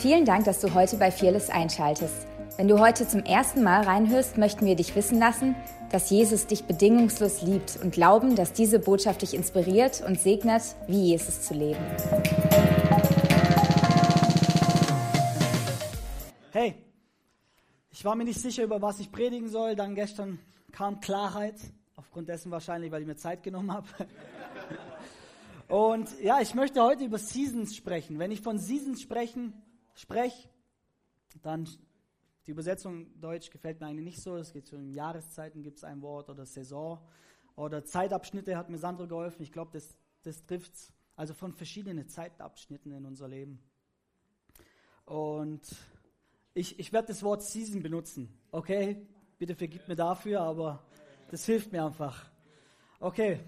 Vielen Dank, dass du heute bei Fearless einschaltest. Wenn du heute zum ersten Mal reinhörst, möchten wir dich wissen lassen, dass Jesus dich bedingungslos liebt und glauben, dass diese Botschaft dich inspiriert und segnet, wie Jesus zu leben. Hey, ich war mir nicht sicher, über was ich predigen soll. Dann gestern kam Klarheit, aufgrund dessen wahrscheinlich, weil ich mir Zeit genommen habe. Und ja, ich möchte heute über Seasons sprechen. Wenn ich von Seasons sprechen, spreche, dann die Übersetzung Deutsch gefällt mir eigentlich nicht so. Es geht so um Jahreszeiten, gibt es ein Wort oder Saison oder Zeitabschnitte hat mir Sandro geholfen. Ich glaube, das, das trifft. Also von verschiedenen Zeitabschnitten in unser Leben. Und ich, ich werde das Wort Season benutzen. Okay? Bitte vergib mir dafür, aber das hilft mir einfach. Okay.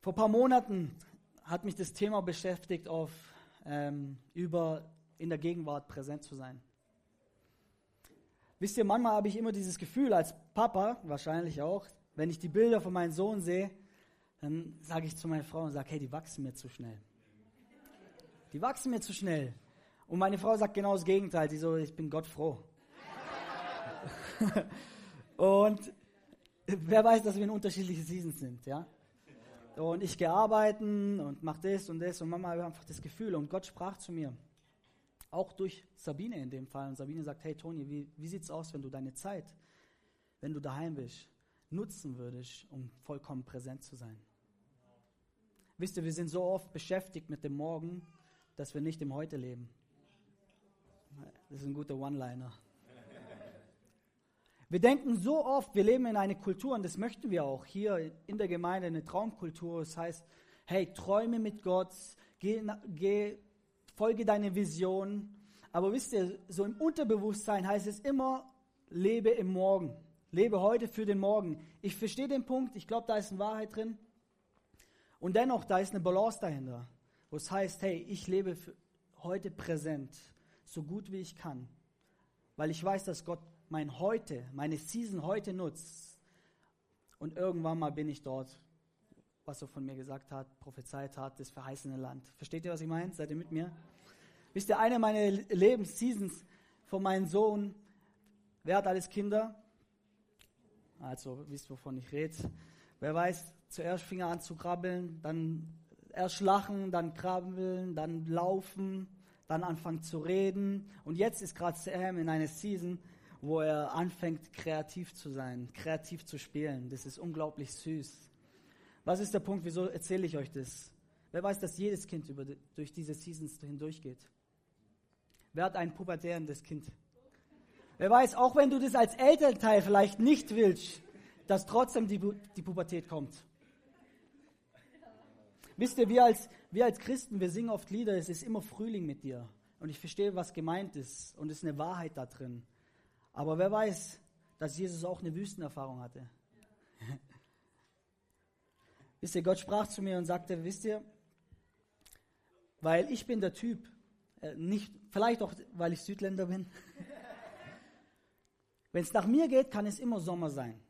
Vor ein paar Monaten hat mich das Thema beschäftigt auf ähm, über in der Gegenwart präsent zu sein. Wisst ihr, manchmal habe ich immer dieses Gefühl, als Papa wahrscheinlich auch, wenn ich die Bilder von meinem Sohn sehe, dann sage ich zu meiner Frau und sage, hey, die wachsen mir zu schnell. Die wachsen mir zu schnell. Und meine Frau sagt genau das Gegenteil. Sie so, ich bin Gott froh. und wer weiß, dass wir in unterschiedlichen Seasons sind, ja? Und ich gehe arbeiten und mache das und das und Mama hat einfach das Gefühl. Und Gott sprach zu mir, auch durch Sabine in dem Fall. Und Sabine sagt, hey Toni, wie, wie sieht es aus, wenn du deine Zeit, wenn du daheim bist, nutzen würdest, um vollkommen präsent zu sein? Wisst ihr, wir sind so oft beschäftigt mit dem Morgen, dass wir nicht im Heute leben. Das ist ein guter One-Liner. Wir denken so oft, wir leben in einer Kultur, und das möchten wir auch hier in der Gemeinde, eine Traumkultur. Das heißt, hey, träume mit Gott, geh, geh, folge deine Vision. Aber wisst ihr, so im Unterbewusstsein heißt es immer, lebe im Morgen. Lebe heute für den Morgen. Ich verstehe den Punkt, ich glaube, da ist eine Wahrheit drin. Und dennoch, da ist eine Balance dahinter, wo es heißt, hey, ich lebe heute präsent, so gut wie ich kann, weil ich weiß, dass Gott mein Heute, meine Season heute nutzt. Und irgendwann mal bin ich dort, was er von mir gesagt hat, prophezeit hat, das verheißene Land. Versteht ihr, was ich meine? Seid ihr mit mir? Wisst ihr, eine meiner Lebensseasons von meinem Sohn, wer hat alles Kinder? Also, wisst wovon ich rede? Wer weiß, zuerst fing er an zu krabbeln, dann erst lachen, dann krabbeln, dann laufen, dann anfangen zu reden. Und jetzt ist gerade Sam in einer Season, wo er anfängt, kreativ zu sein, kreativ zu spielen. Das ist unglaublich süß. Was ist der Punkt, wieso erzähle ich euch das? Wer weiß, dass jedes Kind über, durch diese Seasons hindurchgeht? Wer hat ein pubertärendes Kind? Wer weiß, auch wenn du das als Elternteil vielleicht nicht willst, dass trotzdem die, die Pubertät kommt. Wisst ihr, wir als, wir als Christen, wir singen oft Lieder, es ist immer Frühling mit dir. Und ich verstehe, was gemeint ist. Und es ist eine Wahrheit da drin. Aber wer weiß, dass Jesus auch eine Wüstenerfahrung hatte. wisst ihr, Gott sprach zu mir und sagte, wisst ihr, weil ich bin der Typ, äh, nicht, vielleicht auch, weil ich Südländer bin. Wenn es nach mir geht, kann es immer Sommer sein.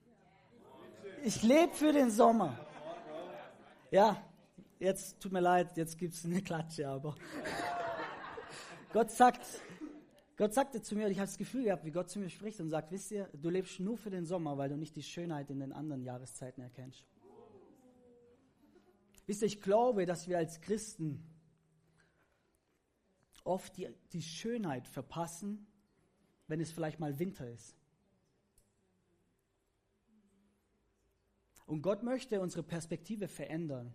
Ich lebe für den Sommer. Ja, jetzt tut mir leid, jetzt gibt es eine Klatsche, aber Gott sagt, Gott sagte zu mir, und ich habe das Gefühl gehabt, wie Gott zu mir spricht und sagt, wisst ihr, du lebst nur für den Sommer, weil du nicht die Schönheit in den anderen Jahreszeiten erkennst. Wisst ihr, ich glaube, dass wir als Christen oft die, die Schönheit verpassen, wenn es vielleicht mal Winter ist. Und Gott möchte unsere Perspektive verändern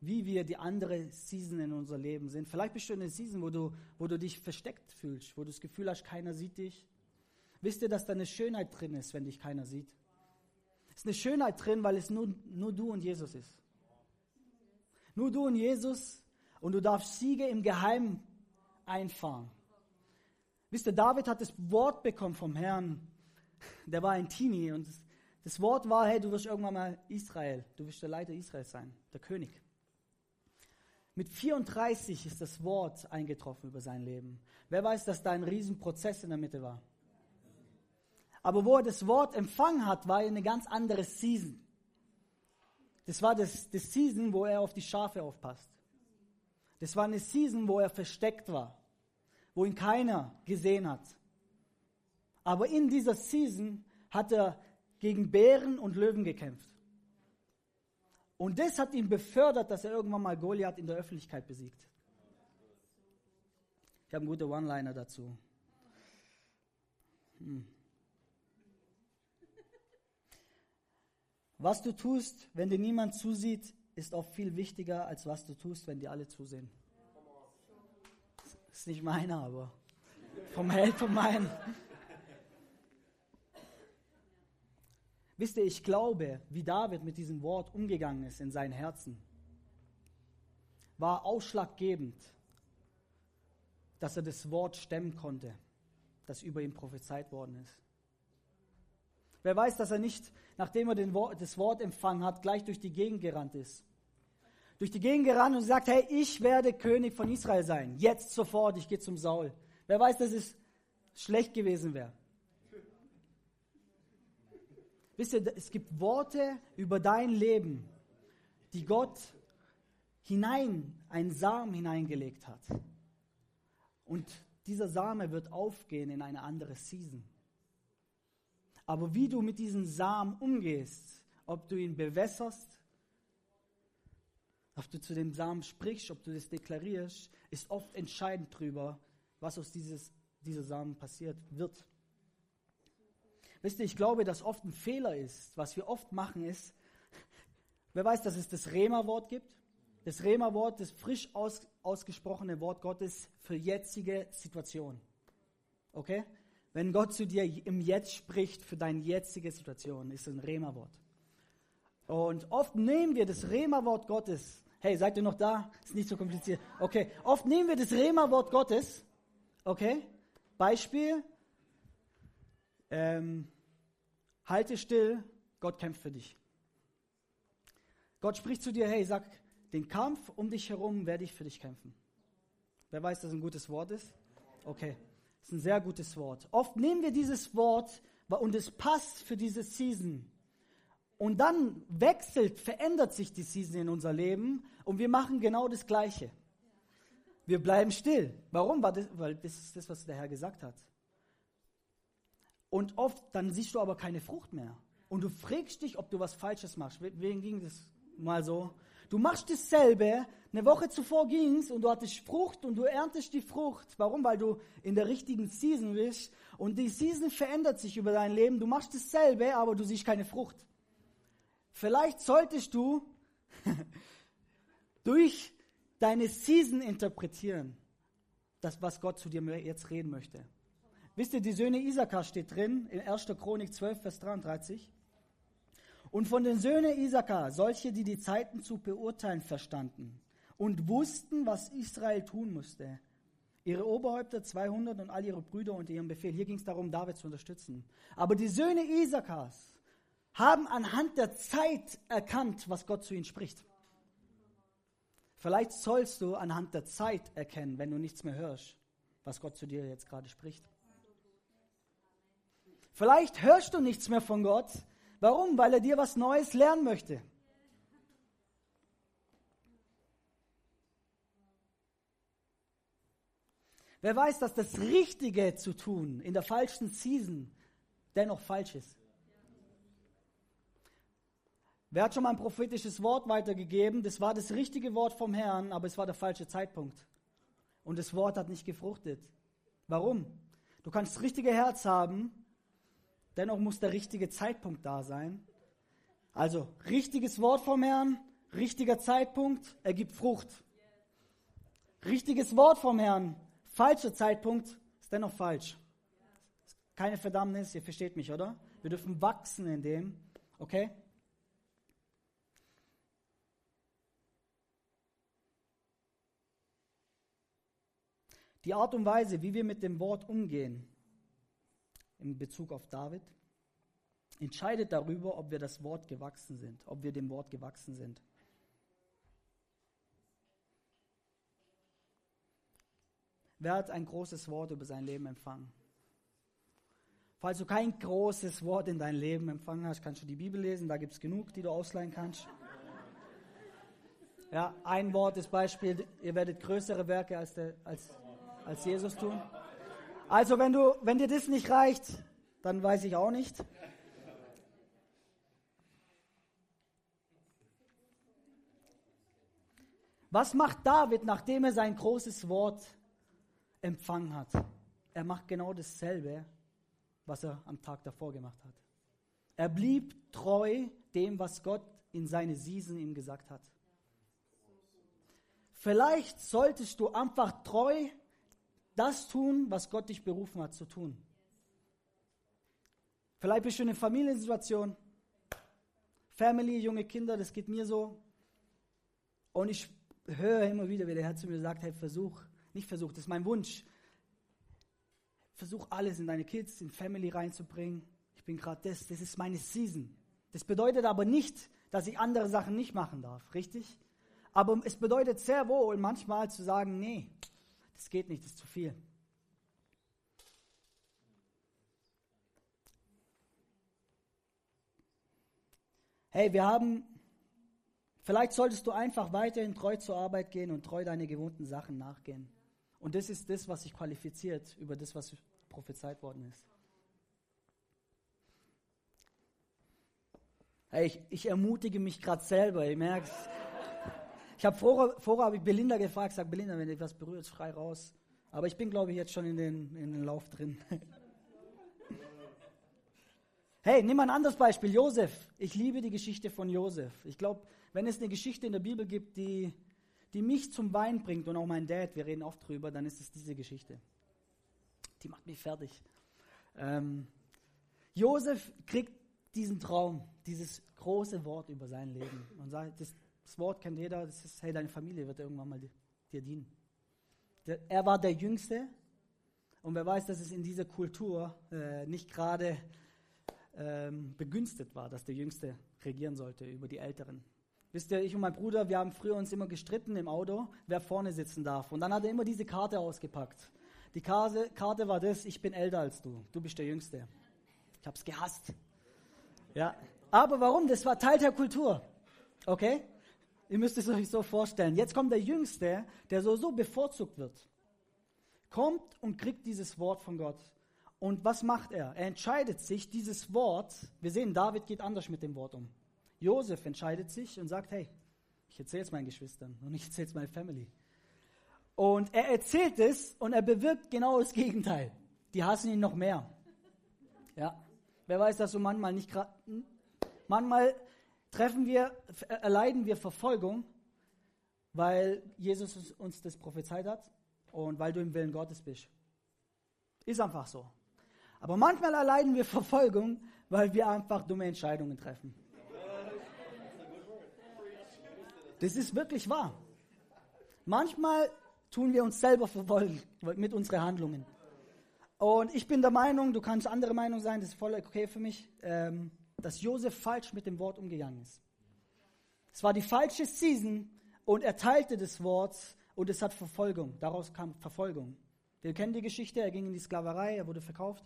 wie wir die andere Season in unser Leben sind. Vielleicht bist du in einer Season, wo du, wo du dich versteckt fühlst, wo du das Gefühl hast, keiner sieht dich. Wisst ihr, dass da eine Schönheit drin ist, wenn dich keiner sieht? Es ist eine Schönheit drin, weil es nur, nur du und Jesus ist. Nur du und Jesus und du darfst Siege im Geheimen einfahren. Wisst ihr, David hat das Wort bekommen vom Herrn. Der war ein Teenie und das Wort war, hey, du wirst irgendwann mal Israel, du wirst der Leiter Israels sein, der König. Mit 34 ist das Wort eingetroffen über sein Leben. Wer weiß, dass da ein Riesenprozess in der Mitte war. Aber wo er das Wort empfangen hat, war eine ganz andere Season. Das war das, das Season, wo er auf die Schafe aufpasst. Das war eine Season, wo er versteckt war, wo ihn keiner gesehen hat. Aber in dieser Season hat er gegen Bären und Löwen gekämpft. Und das hat ihn befördert, dass er irgendwann mal Goliath in der Öffentlichkeit besiegt. Ich habe einen guten One-Liner dazu. Hm. Was du tust, wenn dir niemand zusieht, ist oft viel wichtiger, als was du tust, wenn dir alle zusehen. Ist nicht meiner, aber vom Held von meinen. Wisst ihr, ich glaube, wie David mit diesem Wort umgegangen ist in seinem Herzen, war ausschlaggebend, dass er das Wort stemmen konnte, das über ihn prophezeit worden ist. Wer weiß, dass er nicht, nachdem er Wort, das Wort empfangen hat, gleich durch die Gegend gerannt ist. Durch die Gegend gerannt und sagt, hey, ich werde König von Israel sein. Jetzt sofort, ich gehe zum Saul. Wer weiß, dass es schlecht gewesen wäre. Wisst ihr, es gibt Worte über dein Leben, die Gott hinein, einen Samen hineingelegt hat. Und dieser Same wird aufgehen in eine andere Season. Aber wie du mit diesem Samen umgehst, ob du ihn bewässerst, ob du zu dem Samen sprichst, ob du das deklarierst, ist oft entscheidend darüber, was aus dieses, dieser Samen passiert wird. Wisst ihr, ich glaube, dass oft ein Fehler ist. Was wir oft machen ist, wer weiß, dass es das Rema-Wort gibt? Das Rema-Wort, das frisch aus, ausgesprochene Wort Gottes für jetzige Situation. Okay? Wenn Gott zu dir im Jetzt spricht für deine jetzige Situation, ist es ein Rema-Wort. Und oft nehmen wir das Rema-Wort Gottes. Hey, seid ihr noch da? Ist nicht so kompliziert. Okay. Oft nehmen wir das Rema-Wort Gottes. Okay. Beispiel. Ähm, halte still. Gott kämpft für dich. Gott spricht zu dir. Hey, sag, den Kampf um dich herum werde ich für dich kämpfen. Wer weiß, dass ein gutes Wort ist? Okay. Das ist ein sehr gutes Wort. Oft nehmen wir dieses Wort und es passt für diese Season. Und dann wechselt, verändert sich die Season in unser Leben und wir machen genau das Gleiche. Wir bleiben still. Warum? Weil das ist das, was der Herr gesagt hat. Und oft, dann siehst du aber keine Frucht mehr. Und du fragst dich, ob du was Falsches machst. Wem ging das mal so? Du machst dasselbe, eine Woche zuvor ging es und du hattest Frucht und du erntest die Frucht. Warum? Weil du in der richtigen Season bist und die Season verändert sich über dein Leben. Du machst dasselbe, aber du siehst keine Frucht. Vielleicht solltest du durch deine Season interpretieren, das, was Gott zu dir jetzt reden möchte. Wisst ihr, die Söhne Isakar steht drin in 1. Chronik 12, Vers 33. Und von den Söhnen Isakar, solche, die die Zeiten zu beurteilen verstanden und wussten, was Israel tun musste. Ihre Oberhäupter 200 und all ihre Brüder unter ihrem Befehl. Hier ging es darum, David zu unterstützen. Aber die Söhne Isakars haben anhand der Zeit erkannt, was Gott zu ihnen spricht. Vielleicht sollst du anhand der Zeit erkennen, wenn du nichts mehr hörst, was Gott zu dir jetzt gerade spricht. Vielleicht hörst du nichts mehr von Gott, Warum? Weil er dir was Neues lernen möchte. Wer weiß, dass das Richtige zu tun in der falschen Season dennoch falsch ist? Wer hat schon mal ein prophetisches Wort weitergegeben? Das war das richtige Wort vom Herrn, aber es war der falsche Zeitpunkt. Und das Wort hat nicht gefruchtet. Warum? Du kannst das richtige Herz haben, Dennoch muss der richtige Zeitpunkt da sein. Also richtiges Wort vom Herrn, richtiger Zeitpunkt ergibt Frucht. Richtiges Wort vom Herrn, falscher Zeitpunkt ist dennoch falsch. Keine Verdammnis, ihr versteht mich, oder? Wir dürfen wachsen in dem, okay? Die Art und Weise, wie wir mit dem Wort umgehen, in Bezug auf David, entscheidet darüber, ob wir das Wort gewachsen sind, ob wir dem Wort gewachsen sind. Wer hat ein großes Wort über sein Leben empfangen? Falls du kein großes Wort in dein Leben empfangen hast, kannst du die Bibel lesen, da gibt es genug, die du ausleihen kannst. Ja, ein Wort ist Beispiel, ihr werdet größere Werke als, der, als, als Jesus tun. Also wenn, du, wenn dir das nicht reicht, dann weiß ich auch nicht. Was macht David, nachdem er sein großes Wort empfangen hat? Er macht genau dasselbe, was er am Tag davor gemacht hat. Er blieb treu dem, was Gott in seine Season ihm gesagt hat. Vielleicht solltest du einfach treu das tun, was Gott dich berufen hat zu tun. Vielleicht bist du in einer Familiensituation, Family, junge Kinder, das geht mir so. Und ich höre immer wieder, wie der Herr zu mir sagt, hey, versuch, nicht versuch, das ist mein Wunsch. Versuch alles in deine Kids, in Family reinzubringen. Ich bin gerade das, das ist meine Season. Das bedeutet aber nicht, dass ich andere Sachen nicht machen darf, richtig? Aber es bedeutet sehr wohl manchmal zu sagen, nee, das geht nicht, das ist zu viel. Hey, wir haben, vielleicht solltest du einfach weiterhin treu zur Arbeit gehen und treu deine gewohnten Sachen nachgehen. Und das ist das, was sich qualifiziert über das, was prophezeit worden ist. Hey, ich, ich ermutige mich gerade selber, ich merke es. Ich habe vorher, vorher habe ich Belinda gefragt, sag Belinda, wenn dich was berührt, frei raus. Aber ich bin, glaube ich, jetzt schon in den, in den Lauf drin. Hey, nimm ein anderes Beispiel, Josef. Ich liebe die Geschichte von Josef. Ich glaube, wenn es eine Geschichte in der Bibel gibt, die, die mich zum Wein bringt und auch mein Dad, wir reden oft drüber, dann ist es diese Geschichte. Die macht mich fertig. Ähm, Josef kriegt diesen Traum, dieses große Wort über sein Leben und sagt, das, das Wort kennt jeder, das ist, hey, deine Familie wird irgendwann mal dir dienen. Der, er war der Jüngste und wer weiß, dass es in dieser Kultur äh, nicht gerade ähm, begünstigt war, dass der Jüngste regieren sollte über die Älteren. Wisst ihr, ich und mein Bruder, wir haben früher uns immer gestritten im Auto, wer vorne sitzen darf. Und dann hat er immer diese Karte ausgepackt. Die Karte, Karte war das, ich bin älter als du, du bist der Jüngste. Ich habe es gehasst. Ja, aber warum? Das war Teil der Kultur. Okay? Ihr müsst es euch so vorstellen. Jetzt kommt der Jüngste, der so, so bevorzugt wird. Kommt und kriegt dieses Wort von Gott. Und was macht er? Er entscheidet sich, dieses Wort, wir sehen, David geht anders mit dem Wort um. Josef entscheidet sich und sagt, hey, ich erzähle es meinen Geschwistern und ich erzähle es meiner Family. Und er erzählt es und er bewirkt genau das Gegenteil. Die hassen ihn noch mehr. Ja. Wer weiß dass so manchmal nicht gerade, manchmal treffen wir, erleiden wir Verfolgung, weil Jesus uns das prophezeit hat und weil du im Willen Gottes bist. Ist einfach so. Aber manchmal erleiden wir Verfolgung, weil wir einfach dumme Entscheidungen treffen. Das ist wirklich wahr. Manchmal tun wir uns selber verfolgen mit unseren Handlungen. Und ich bin der Meinung, du kannst andere Meinung sein, das ist voll okay für mich, ähm, dass Josef falsch mit dem Wort umgegangen ist. Es war die falsche Season und er teilte das Wort und es hat Verfolgung. Daraus kam Verfolgung. Wir kennen die Geschichte, er ging in die Sklaverei, er wurde verkauft.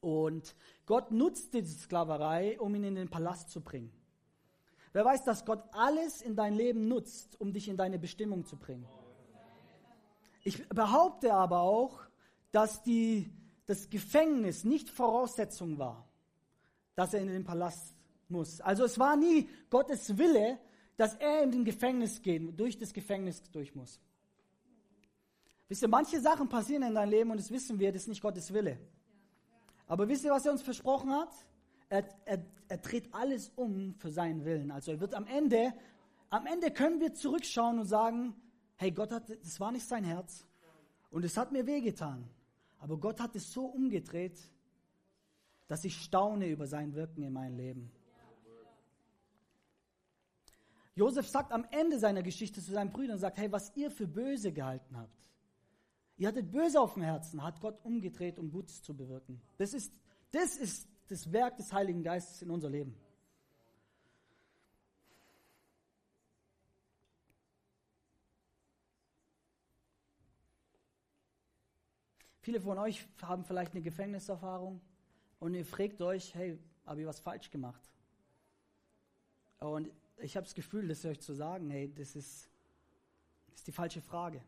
Und Gott nutzte die Sklaverei, um ihn in den Palast zu bringen. Wer weiß, dass Gott alles in dein Leben nutzt, um dich in deine Bestimmung zu bringen. Ich behaupte aber auch, dass die, das Gefängnis nicht Voraussetzung war, dass er in den Palast muss. Also es war nie Gottes Wille, dass er in den Gefängnis gehen, durch das Gefängnis durch muss. Wisst ihr, manche Sachen passieren in deinem Leben und das wissen wir, das ist nicht Gottes Wille. Aber wisst ihr, was er uns versprochen hat? Er, er, er dreht alles um für seinen Willen. Also er wird am Ende, am Ende können wir zurückschauen und sagen, hey, Gott hat, das war nicht sein Herz und es hat mir wehgetan. Aber Gott hat es so umgedreht, dass ich staune über sein Wirken in meinem Leben. Josef sagt am Ende seiner Geschichte zu seinen Brüdern, sagt, hey, was ihr für böse gehalten habt, Ihr hattet böse auf dem Herzen, hat Gott umgedreht, um Gutes zu bewirken. Das ist, das ist das Werk des Heiligen Geistes in unser Leben. Viele von euch haben vielleicht eine Gefängniserfahrung und ihr fragt euch, hey, habe ich was falsch gemacht? Und ich habe das Gefühl, das euch zu sagen, hey, das ist, das ist die falsche Frage.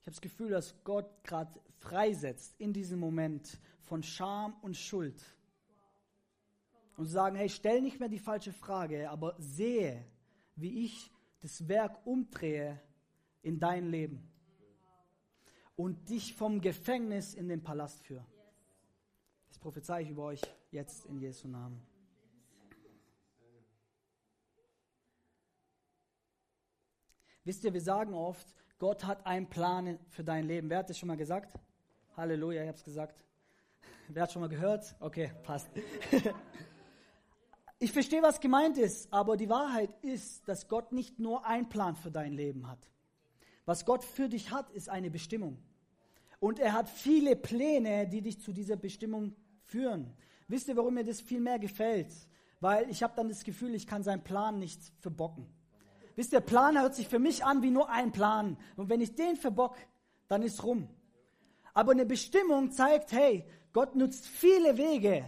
Ich habe das Gefühl, dass Gott gerade freisetzt in diesem Moment von Scham und Schuld. Und sagen, hey, stell nicht mehr die falsche Frage, aber sehe, wie ich das Werk umdrehe in dein Leben und dich vom Gefängnis in den Palast führe. Das prophezei ich über euch jetzt in Jesu Namen. Wisst ihr, wir sagen oft, Gott hat einen Plan für dein Leben. Wer hat das schon mal gesagt? Halleluja, ich habe es gesagt. Wer hat schon mal gehört? Okay, passt. ich verstehe, was gemeint ist, aber die Wahrheit ist, dass Gott nicht nur einen Plan für dein Leben hat. Was Gott für dich hat, ist eine Bestimmung. Und er hat viele Pläne, die dich zu dieser Bestimmung führen. Wisst ihr, warum mir das viel mehr gefällt? Weil ich habe dann das Gefühl, ich kann seinen Plan nicht verbocken. Wisst ihr, Plan hört sich für mich an wie nur ein Plan. Und wenn ich den verbock, dann ist rum. Aber eine Bestimmung zeigt, hey, Gott nutzt viele Wege.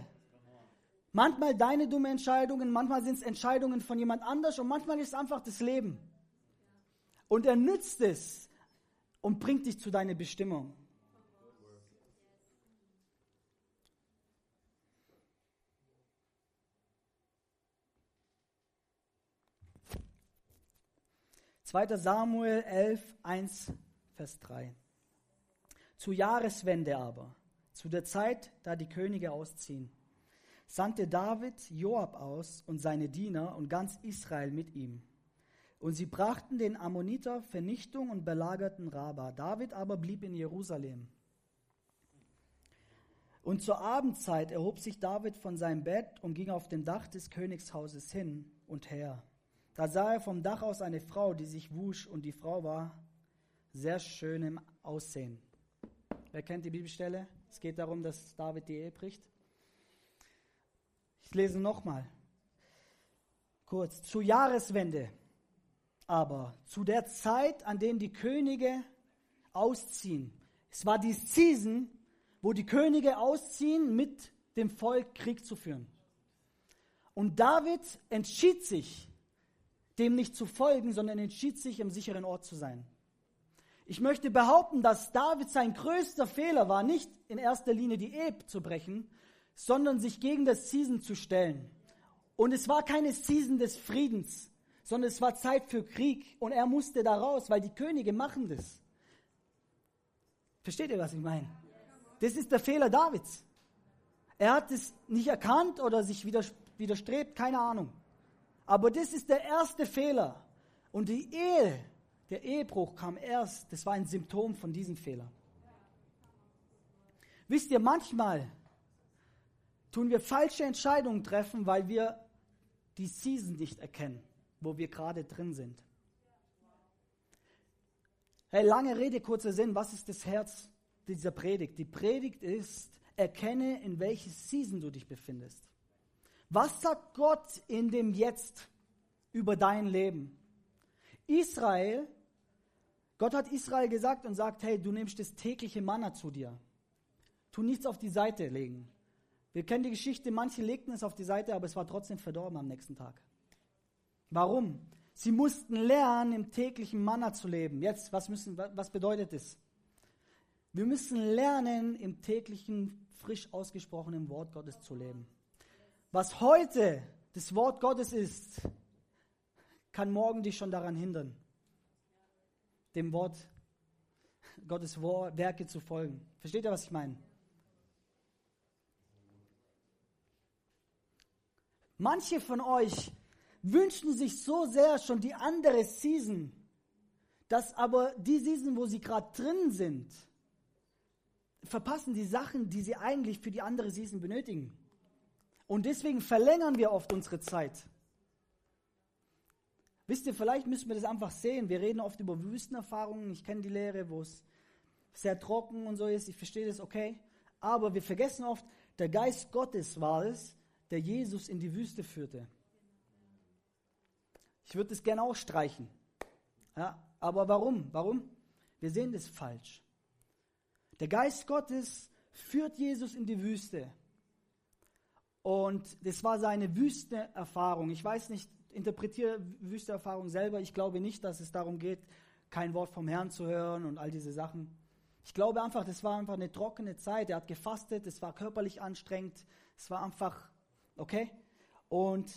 Manchmal deine dumme Entscheidungen, manchmal sind es Entscheidungen von jemand anders und manchmal ist es einfach das Leben. Und er nützt es und bringt dich zu deiner Bestimmung. Zweiter Samuel 11, 1, Vers 3. Zur Jahreswende aber, zu der Zeit, da die Könige ausziehen, sandte David Joab aus und seine Diener und ganz Israel mit ihm. Und sie brachten den Ammoniter Vernichtung und belagerten Raba. David aber blieb in Jerusalem. Und zur Abendzeit erhob sich David von seinem Bett und ging auf dem Dach des Königshauses hin und her. Da sah er vom Dach aus eine Frau, die sich wusch, und die Frau war sehr schön im Aussehen. Wer kennt die Bibelstelle? Es geht darum, dass David die Ehe bricht. Ich lese nochmal. Kurz. Zur Jahreswende aber, zu der Zeit, an der die Könige ausziehen. Es war die Season, wo die Könige ausziehen, mit dem Volk Krieg zu führen. Und David entschied sich, dem nicht zu folgen, sondern entschied sich, im sicheren Ort zu sein. Ich möchte behaupten, dass David sein größter Fehler war, nicht in erster Linie die Ehe zu brechen, sondern sich gegen das Season zu stellen. Und es war keine Season des Friedens, sondern es war Zeit für Krieg und er musste da raus, weil die Könige machen das. Versteht ihr, was ich meine? Das ist der Fehler Davids. Er hat es nicht erkannt oder sich widerstrebt, keine Ahnung. Aber das ist der erste Fehler. Und die Ehe der Ehebruch kam erst, das war ein Symptom von diesem Fehler. Wisst ihr, manchmal tun wir falsche Entscheidungen treffen, weil wir die Season nicht erkennen, wo wir gerade drin sind. Hey, lange Rede, kurzer Sinn. Was ist das Herz dieser Predigt? Die Predigt ist, erkenne, in welcher Season du dich befindest. Was sagt Gott in dem Jetzt über dein Leben? Israel Gott hat Israel gesagt und sagt, hey, du nimmst das tägliche Manna zu dir. Tu nichts auf die Seite legen. Wir kennen die Geschichte, manche legten es auf die Seite, aber es war trotzdem verdorben am nächsten Tag. Warum? Sie mussten lernen, im täglichen Manna zu leben. Jetzt, was, müssen, was bedeutet das? Wir müssen lernen, im täglichen, frisch ausgesprochenen Wort Gottes zu leben. Was heute das Wort Gottes ist, kann morgen dich schon daran hindern dem Wort Gottes Werke zu folgen. Versteht ihr, was ich meine? Manche von euch wünschen sich so sehr schon die andere Season, dass aber die Season, wo sie gerade drin sind, verpassen die Sachen, die sie eigentlich für die andere Season benötigen. Und deswegen verlängern wir oft unsere Zeit. Wisst ihr, vielleicht müssen wir das einfach sehen. Wir reden oft über Wüstenerfahrungen. Ich kenne die Lehre, wo es sehr trocken und so ist. Ich verstehe das, okay. Aber wir vergessen oft, der Geist Gottes war es, der Jesus in die Wüste führte. Ich würde es gerne auch streichen. Ja, aber warum? Warum? Wir sehen das falsch. Der Geist Gottes führt Jesus in die Wüste. Und das war seine Wüstenerfahrung. Ich weiß nicht, interpretiere Wüstenerfahrung selber. Ich glaube nicht, dass es darum geht, kein Wort vom Herrn zu hören und all diese Sachen. Ich glaube einfach, das war einfach eine trockene Zeit. Er hat gefastet, es war körperlich anstrengend, es war einfach, okay? Und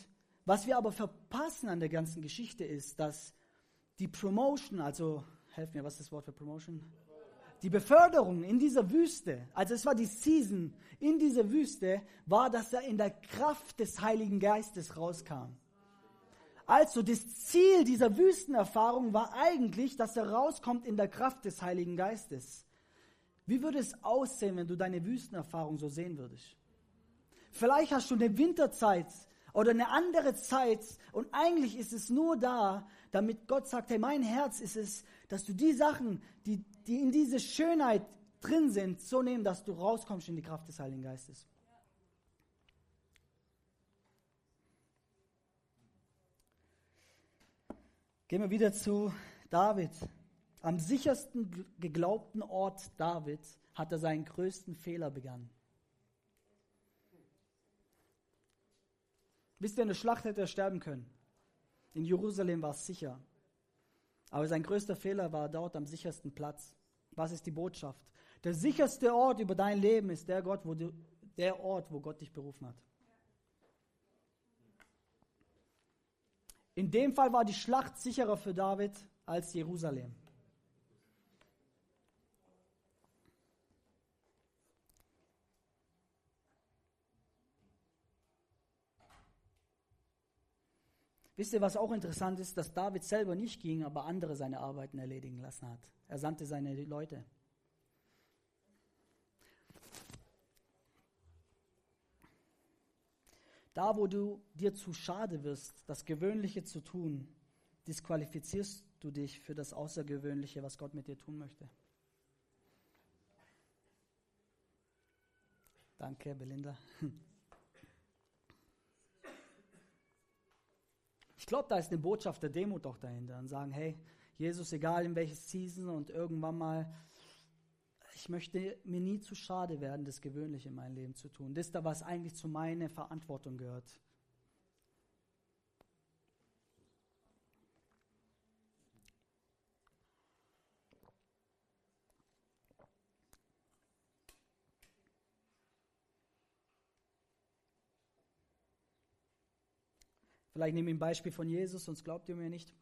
was wir aber verpassen an der ganzen Geschichte ist, dass die Promotion, also, helf mir, was ist das Wort für Promotion? Die Beförderung in dieser Wüste, also es war die Season in dieser Wüste, war, dass er in der Kraft des Heiligen Geistes rauskam. Also das Ziel dieser Wüstenerfahrung war eigentlich, dass er rauskommt in der Kraft des Heiligen Geistes. Wie würde es aussehen, wenn du deine Wüstenerfahrung so sehen würdest? Vielleicht hast du eine Winterzeit oder eine andere Zeit und eigentlich ist es nur da, damit Gott sagt, hey, mein Herz ist es, dass du die Sachen, die, die in diese Schönheit drin sind, so nehmen, dass du rauskommst in die Kraft des Heiligen Geistes. Gehen wir wieder zu David. Am sichersten geglaubten Ort David hat er seinen größten Fehler begangen. Wisst ihr, in der Schlacht hätte er sterben können. In Jerusalem war es sicher. Aber sein größter Fehler war dort am sichersten Platz. Was ist die Botschaft? Der sicherste Ort über dein Leben ist der, Gott, wo du, der Ort, wo Gott dich berufen hat. In dem Fall war die Schlacht sicherer für David als Jerusalem. Wisst ihr, was auch interessant ist, dass David selber nicht ging, aber andere seine Arbeiten erledigen lassen hat. Er sandte seine Leute. Da, wo du dir zu schade wirst, das Gewöhnliche zu tun, disqualifizierst du dich für das Außergewöhnliche, was Gott mit dir tun möchte. Danke, Belinda. glaube, da ist eine Botschaft der Demut auch dahinter und sagen, hey, Jesus, egal in welches Season und irgendwann mal ich möchte mir nie zu schade werden, das Gewöhnliche in meinem Leben zu tun. Das ist da, was eigentlich zu meiner Verantwortung gehört. Vielleicht nehme ich ein Beispiel von Jesus, sonst glaubt ihr mir nicht.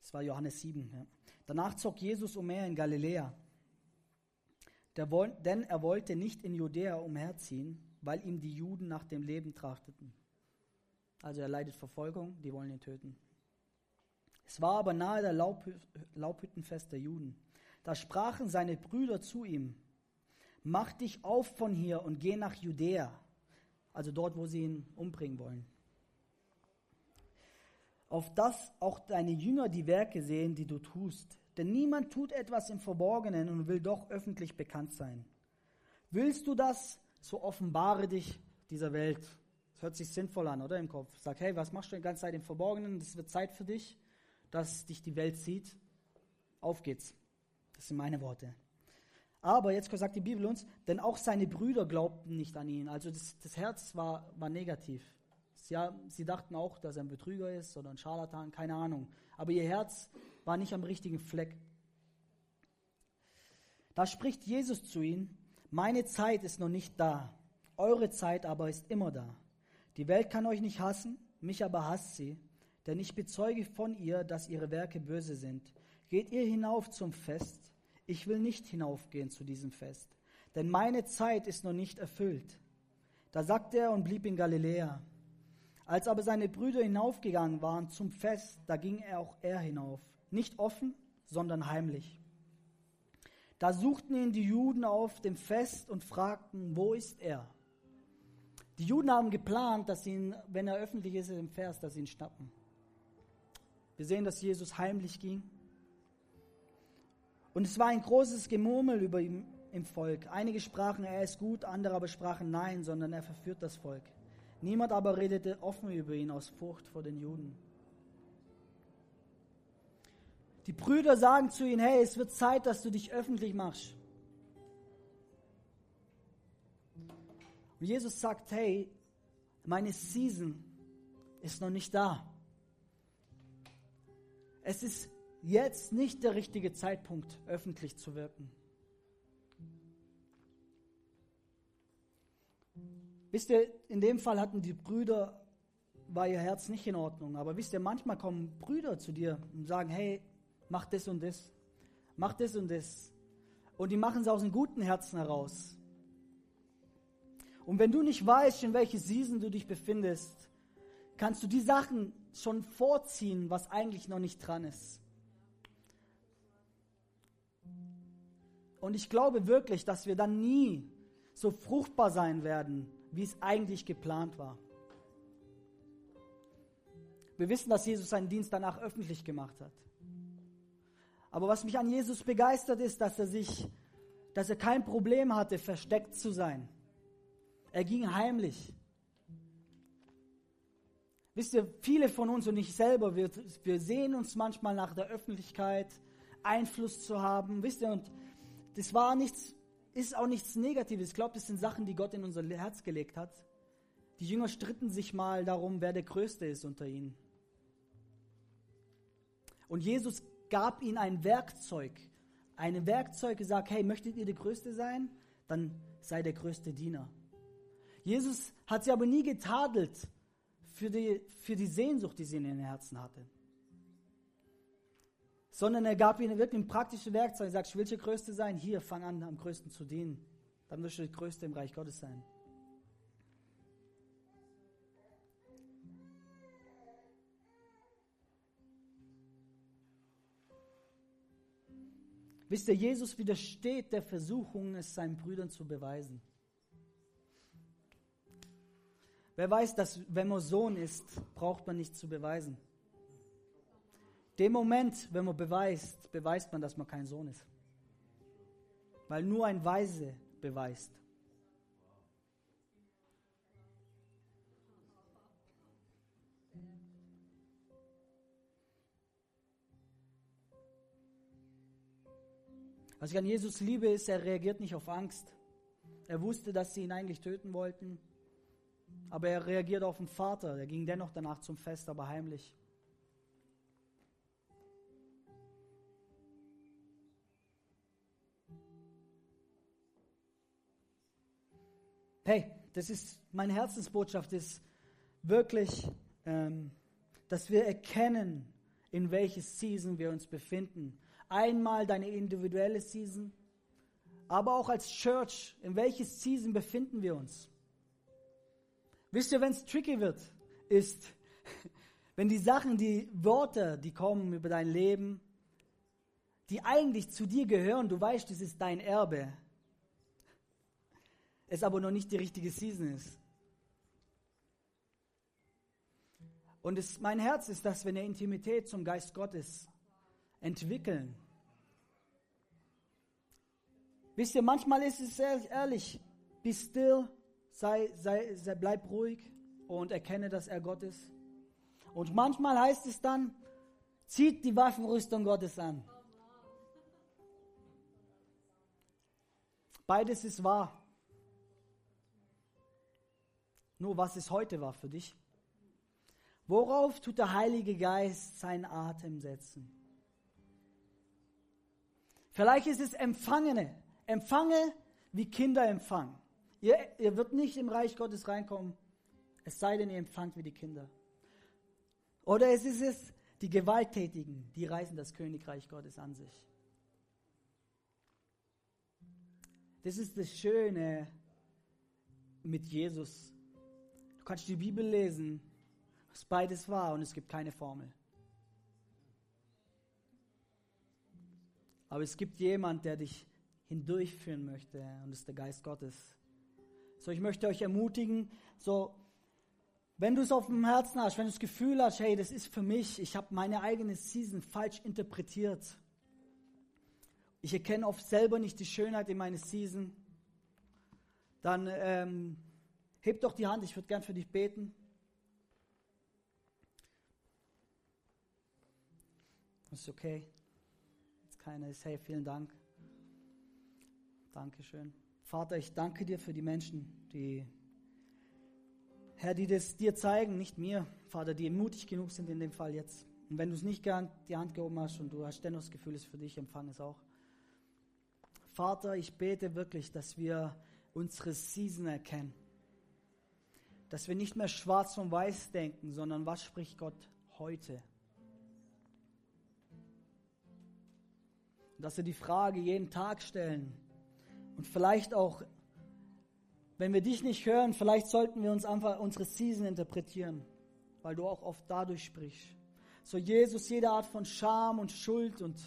Das war Johannes 7. Ja. Danach zog Jesus umher in Galiläa. denn er wollte nicht in Judäa umherziehen, weil ihm die Juden nach dem Leben trachteten. Also er leidet Verfolgung, die wollen ihn töten. Es war aber nahe der Laubhüttenfest der Juden. Da sprachen seine Brüder zu ihm, mach dich auf von hier und geh nach Judäa, also dort, wo sie ihn umbringen wollen auf dass auch deine Jünger die Werke sehen, die du tust. Denn niemand tut etwas im Verborgenen und will doch öffentlich bekannt sein. Willst du das, so offenbare dich dieser Welt. Das hört sich sinnvoll an, oder im Kopf? Sag, hey, was machst du die ganze Zeit im Verborgenen? Das wird Zeit für dich, dass dich die Welt sieht. Auf geht's. Das sind meine Worte. Aber jetzt sagt die Bibel uns, denn auch seine Brüder glaubten nicht an ihn. Also das, das Herz war, war negativ. Sie, sie dachten auch, dass er ein Betrüger ist oder ein Scharlatan, keine Ahnung. Aber ihr Herz war nicht am richtigen Fleck. Da spricht Jesus zu ihnen, meine Zeit ist noch nicht da, eure Zeit aber ist immer da. Die Welt kann euch nicht hassen, mich aber hasst sie, denn ich bezeuge von ihr, dass ihre Werke böse sind. Geht ihr hinauf zum Fest? Ich will nicht hinaufgehen zu diesem Fest, denn meine Zeit ist noch nicht erfüllt. Da sagte er und blieb in Galiläa. Als aber seine Brüder hinaufgegangen waren zum Fest, da ging er auch er hinauf, nicht offen, sondern heimlich. Da suchten ihn die Juden auf dem Fest und fragten, wo ist er? Die Juden haben geplant, dass sie ihn, wenn er öffentlich ist im Vers, dass sie ihn schnappen. Wir sehen, dass Jesus heimlich ging. Und es war ein großes Gemurmel über ihn im Volk. Einige sprachen, er ist gut, andere aber sprachen nein, sondern er verführt das Volk. Niemand aber redete offen über ihn aus Furcht vor den Juden. Die Brüder sagen zu ihm, hey, es wird Zeit, dass du dich öffentlich machst. Und Jesus sagt, hey, meine Season ist noch nicht da. Es ist jetzt nicht der richtige Zeitpunkt, öffentlich zu wirken. Wisst ihr, in dem Fall hatten die Brüder, war ihr Herz nicht in Ordnung. Aber wisst ihr, manchmal kommen Brüder zu dir und sagen, hey, mach das und das, mach das und das. Und die machen es aus einem guten Herzen heraus. Und wenn du nicht weißt, in welche Season du dich befindest, kannst du die Sachen schon vorziehen, was eigentlich noch nicht dran ist. Und ich glaube wirklich, dass wir dann nie so fruchtbar sein werden, wie es eigentlich geplant war. Wir wissen, dass Jesus seinen Dienst danach öffentlich gemacht hat. Aber was mich an Jesus begeistert ist, dass er sich, dass er kein Problem hatte, versteckt zu sein. Er ging heimlich. Wisst ihr, viele von uns und ich selber, wir, wir sehen uns manchmal nach der Öffentlichkeit, Einfluss zu haben. Wisst ihr, und das war nichts ist auch nichts Negatives. Ich glaube, das sind Sachen, die Gott in unser Herz gelegt hat. Die Jünger stritten sich mal darum, wer der Größte ist unter ihnen. Und Jesus gab ihnen ein Werkzeug. Ein Werkzeug gesagt, hey, möchtet ihr der Größte sein? Dann sei der größte Diener. Jesus hat sie aber nie getadelt für die, für die Sehnsucht, die sie in ihren Herzen hatte sondern er gab ihnen wirklich ein praktisches Werkzeug. Er sagt, ich will der Größte sein. Hier, fang an, am Größten zu dienen. Dann wirst du der Größte im Reich Gottes sein. Wisst ihr, Jesus widersteht der Versuchung, es seinen Brüdern zu beweisen. Wer weiß, dass wenn man Sohn ist, braucht man nichts zu beweisen. Dem Moment, wenn man beweist, beweist man, dass man kein Sohn ist. Weil nur ein Weise beweist. Was ich an Jesus liebe, ist, er reagiert nicht auf Angst. Er wusste, dass sie ihn eigentlich töten wollten, aber er reagiert auf den Vater. Er ging dennoch danach zum Fest, aber heimlich. Hey, das ist meine Herzensbotschaft, ist wirklich, ähm, dass wir erkennen, in welche Season wir uns befinden. Einmal deine individuelle Season, aber auch als Church, in welche Season befinden wir uns? Wisst ihr, wenn es tricky wird, ist, wenn die Sachen, die Worte, die kommen über dein Leben, die eigentlich zu dir gehören, du weißt, das ist dein Erbe, es aber noch nicht die richtige Season ist. Und es, mein Herz ist, dass wir eine Intimität zum Geist Gottes entwickeln. Wisst ihr, manchmal ist es ehrlich, be still, sei, sei, sei, bleib ruhig und erkenne, dass er Gott ist. Und manchmal heißt es dann, zieht die Waffenrüstung Gottes an. Beides ist wahr. Nur was es heute war für dich. Worauf tut der Heilige Geist seinen Atem setzen? Vielleicht ist es Empfangene. Empfange wie Kinder empfangen. Ihr, ihr wird nicht im Reich Gottes reinkommen, es sei denn, ihr empfangt wie die Kinder. Oder es ist es die Gewalttätigen, die reißen das Königreich Gottes an sich. Das ist das Schöne mit Jesus kannst die Bibel lesen, was beides war und es gibt keine Formel. Aber es gibt jemand, der dich hindurchführen möchte und das ist der Geist Gottes. So, ich möchte euch ermutigen, so, wenn du es auf dem Herzen hast, wenn du das Gefühl hast, hey, das ist für mich, ich habe meine eigene Season falsch interpretiert. Ich erkenne oft selber nicht die Schönheit in meiner Season. Dann ähm, Heb doch die Hand, ich würde gern für dich beten. Ist okay. Jetzt keiner ist, hey, vielen Dank. Dankeschön. Vater, ich danke dir für die Menschen, die Herr, die das dir zeigen, nicht mir, Vater, die mutig genug sind in dem Fall jetzt. Und wenn du es nicht gern die Hand gehoben hast und du hast dennoch das Gefühl, es ist für dich, empfang es auch. Vater, ich bete wirklich, dass wir unsere Season erkennen. Dass wir nicht mehr schwarz und weiß denken, sondern was spricht Gott heute? Dass wir die Frage jeden Tag stellen und vielleicht auch, wenn wir dich nicht hören, vielleicht sollten wir uns einfach unsere Season interpretieren, weil du auch oft dadurch sprichst. So Jesus, jede Art von Scham und Schuld und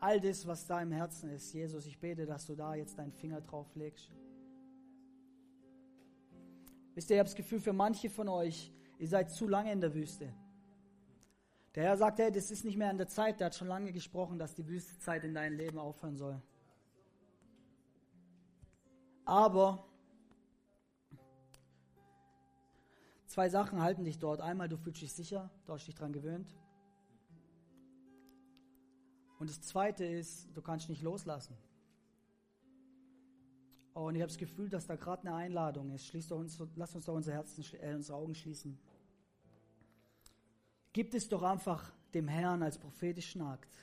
all das, was da im Herzen ist. Jesus, ich bete, dass du da jetzt deinen Finger drauf legst. Wisst ihr, ich habe das Gefühl, für manche von euch, ihr seid zu lange in der Wüste. Der Herr sagt, hey, das ist nicht mehr an der Zeit. Der hat schon lange gesprochen, dass die Wüstezeit in deinem Leben aufhören soll. Aber zwei Sachen halten dich dort. Einmal, du fühlst dich sicher, du hast dich daran gewöhnt. Und das Zweite ist, du kannst nicht loslassen. Und ich habe das Gefühl, dass da gerade eine Einladung ist. Schließ doch uns, lass uns doch unser Herzen, äh, unsere Augen schließen. Gib es doch einfach dem Herrn als prophetischen Akt.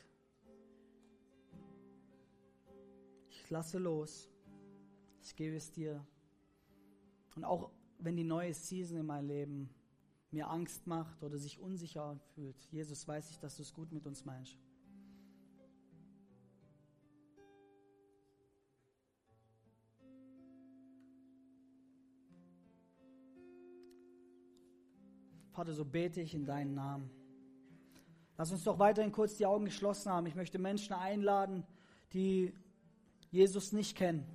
Ich lasse los. Ich gebe es dir. Und auch wenn die neue Season in meinem Leben mir Angst macht oder sich unsicher fühlt, Jesus weiß ich, dass du es gut mit uns meinst. Vater, so bete ich in deinen Namen. Lass uns doch weiterhin kurz die Augen geschlossen haben. Ich möchte Menschen einladen, die Jesus nicht kennen.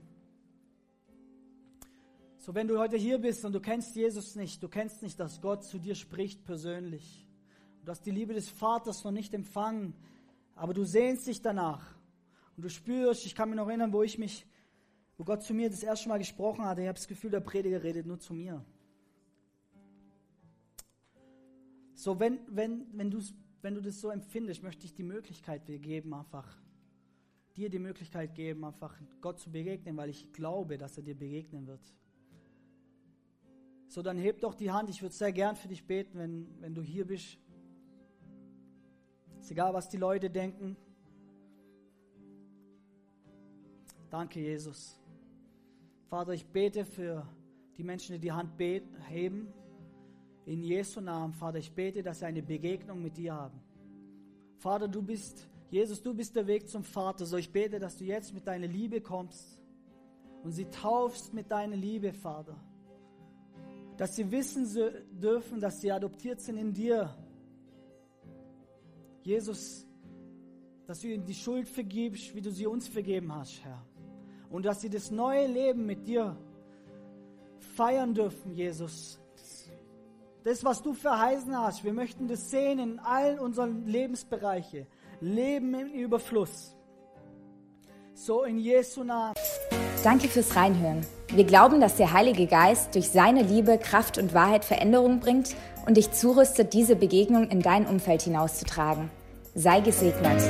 So, wenn du heute hier bist und du kennst Jesus nicht, du kennst nicht, dass Gott zu dir spricht persönlich. Du hast die Liebe des Vaters noch nicht empfangen, aber du sehnst dich danach. Und du spürst, ich kann mich noch erinnern, wo ich mich, wo Gott zu mir das erste Mal gesprochen hatte. Ich habe das Gefühl, der Prediger redet nur zu mir. So, wenn, wenn, wenn, wenn du das so empfindest, möchte ich die Möglichkeit dir geben, einfach dir die Möglichkeit geben, einfach Gott zu begegnen, weil ich glaube, dass er dir begegnen wird. So, dann heb doch die Hand. Ich würde sehr gern für dich beten, wenn, wenn du hier bist. Ist egal, was die Leute denken. Danke, Jesus. Vater, ich bete für die Menschen, die die Hand heben. In Jesu Namen, Vater, ich bete, dass sie eine Begegnung mit dir haben. Vater, du bist, Jesus, du bist der Weg zum Vater. So, ich bete, dass du jetzt mit deiner Liebe kommst und sie taufst mit deiner Liebe, Vater. Dass sie wissen dürfen, dass sie adoptiert sind in dir. Jesus, dass du ihnen die Schuld vergibst, wie du sie uns vergeben hast, Herr. Und dass sie das neue Leben mit dir feiern dürfen, Jesus. Das, was du verheißen hast, wir möchten das sehen in allen unseren Lebensbereichen. Leben im Überfluss. So in Jesu Namen. Danke fürs Reinhören. Wir glauben, dass der Heilige Geist durch seine Liebe, Kraft und Wahrheit Veränderung bringt und dich zurüstet, diese Begegnung in dein Umfeld hinauszutragen. Sei gesegnet.